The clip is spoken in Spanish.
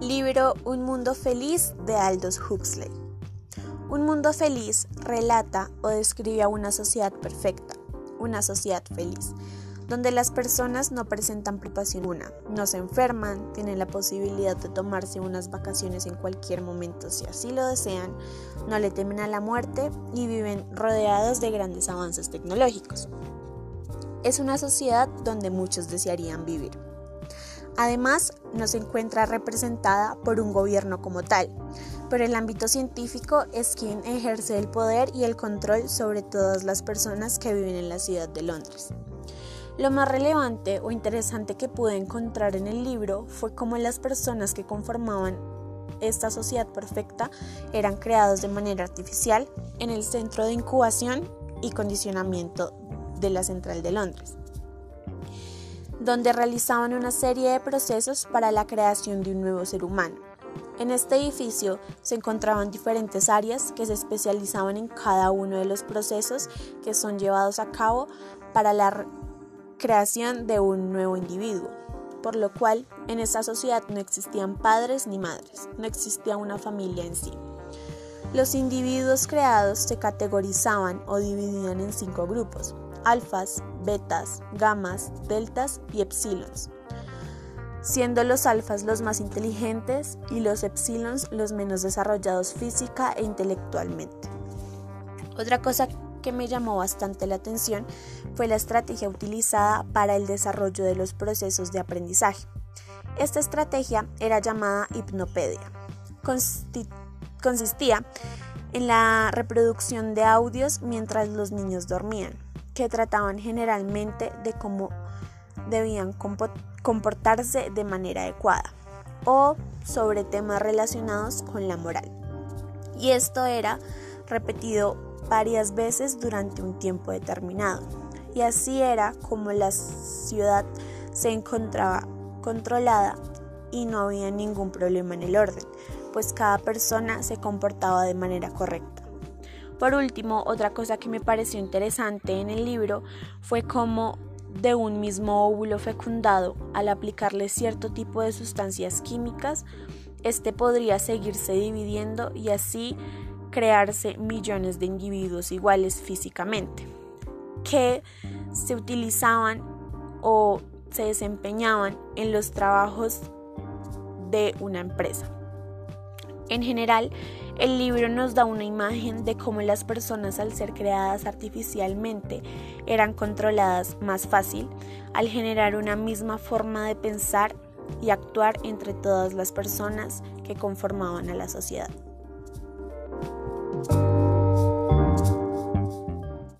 libro Un Mundo Feliz de Aldous Huxley. Un mundo feliz relata o describe a una sociedad perfecta, una sociedad feliz, donde las personas no presentan preocupación una, no se enferman, tienen la posibilidad de tomarse unas vacaciones en cualquier momento si así lo desean, no le temen a la muerte y viven rodeados de grandes avances tecnológicos. Es una sociedad donde muchos desearían vivir. Además, no se encuentra representada por un gobierno como tal, pero el ámbito científico es quien ejerce el poder y el control sobre todas las personas que viven en la ciudad de Londres. Lo más relevante o interesante que pude encontrar en el libro fue cómo las personas que conformaban esta sociedad perfecta eran creados de manera artificial en el centro de incubación y condicionamiento de la Central de Londres donde realizaban una serie de procesos para la creación de un nuevo ser humano. En este edificio se encontraban diferentes áreas que se especializaban en cada uno de los procesos que son llevados a cabo para la creación de un nuevo individuo, por lo cual en esta sociedad no existían padres ni madres, no existía una familia en sí. Los individuos creados se categorizaban o dividían en cinco grupos, alfas, betas, gamas, deltas y epsilons, siendo los alfas los más inteligentes y los epsilons los menos desarrollados física e intelectualmente. Otra cosa que me llamó bastante la atención fue la estrategia utilizada para el desarrollo de los procesos de aprendizaje. Esta estrategia era llamada hipnopedia. consistía en la reproducción de audios mientras los niños dormían que trataban generalmente de cómo debían comportarse de manera adecuada o sobre temas relacionados con la moral. Y esto era repetido varias veces durante un tiempo determinado. Y así era como la ciudad se encontraba controlada y no había ningún problema en el orden, pues cada persona se comportaba de manera correcta. Por último, otra cosa que me pareció interesante en el libro fue cómo de un mismo óvulo fecundado, al aplicarle cierto tipo de sustancias químicas, este podría seguirse dividiendo y así crearse millones de individuos iguales físicamente, que se utilizaban o se desempeñaban en los trabajos de una empresa. En general, el libro nos da una imagen de cómo las personas al ser creadas artificialmente eran controladas más fácil al generar una misma forma de pensar y actuar entre todas las personas que conformaban a la sociedad.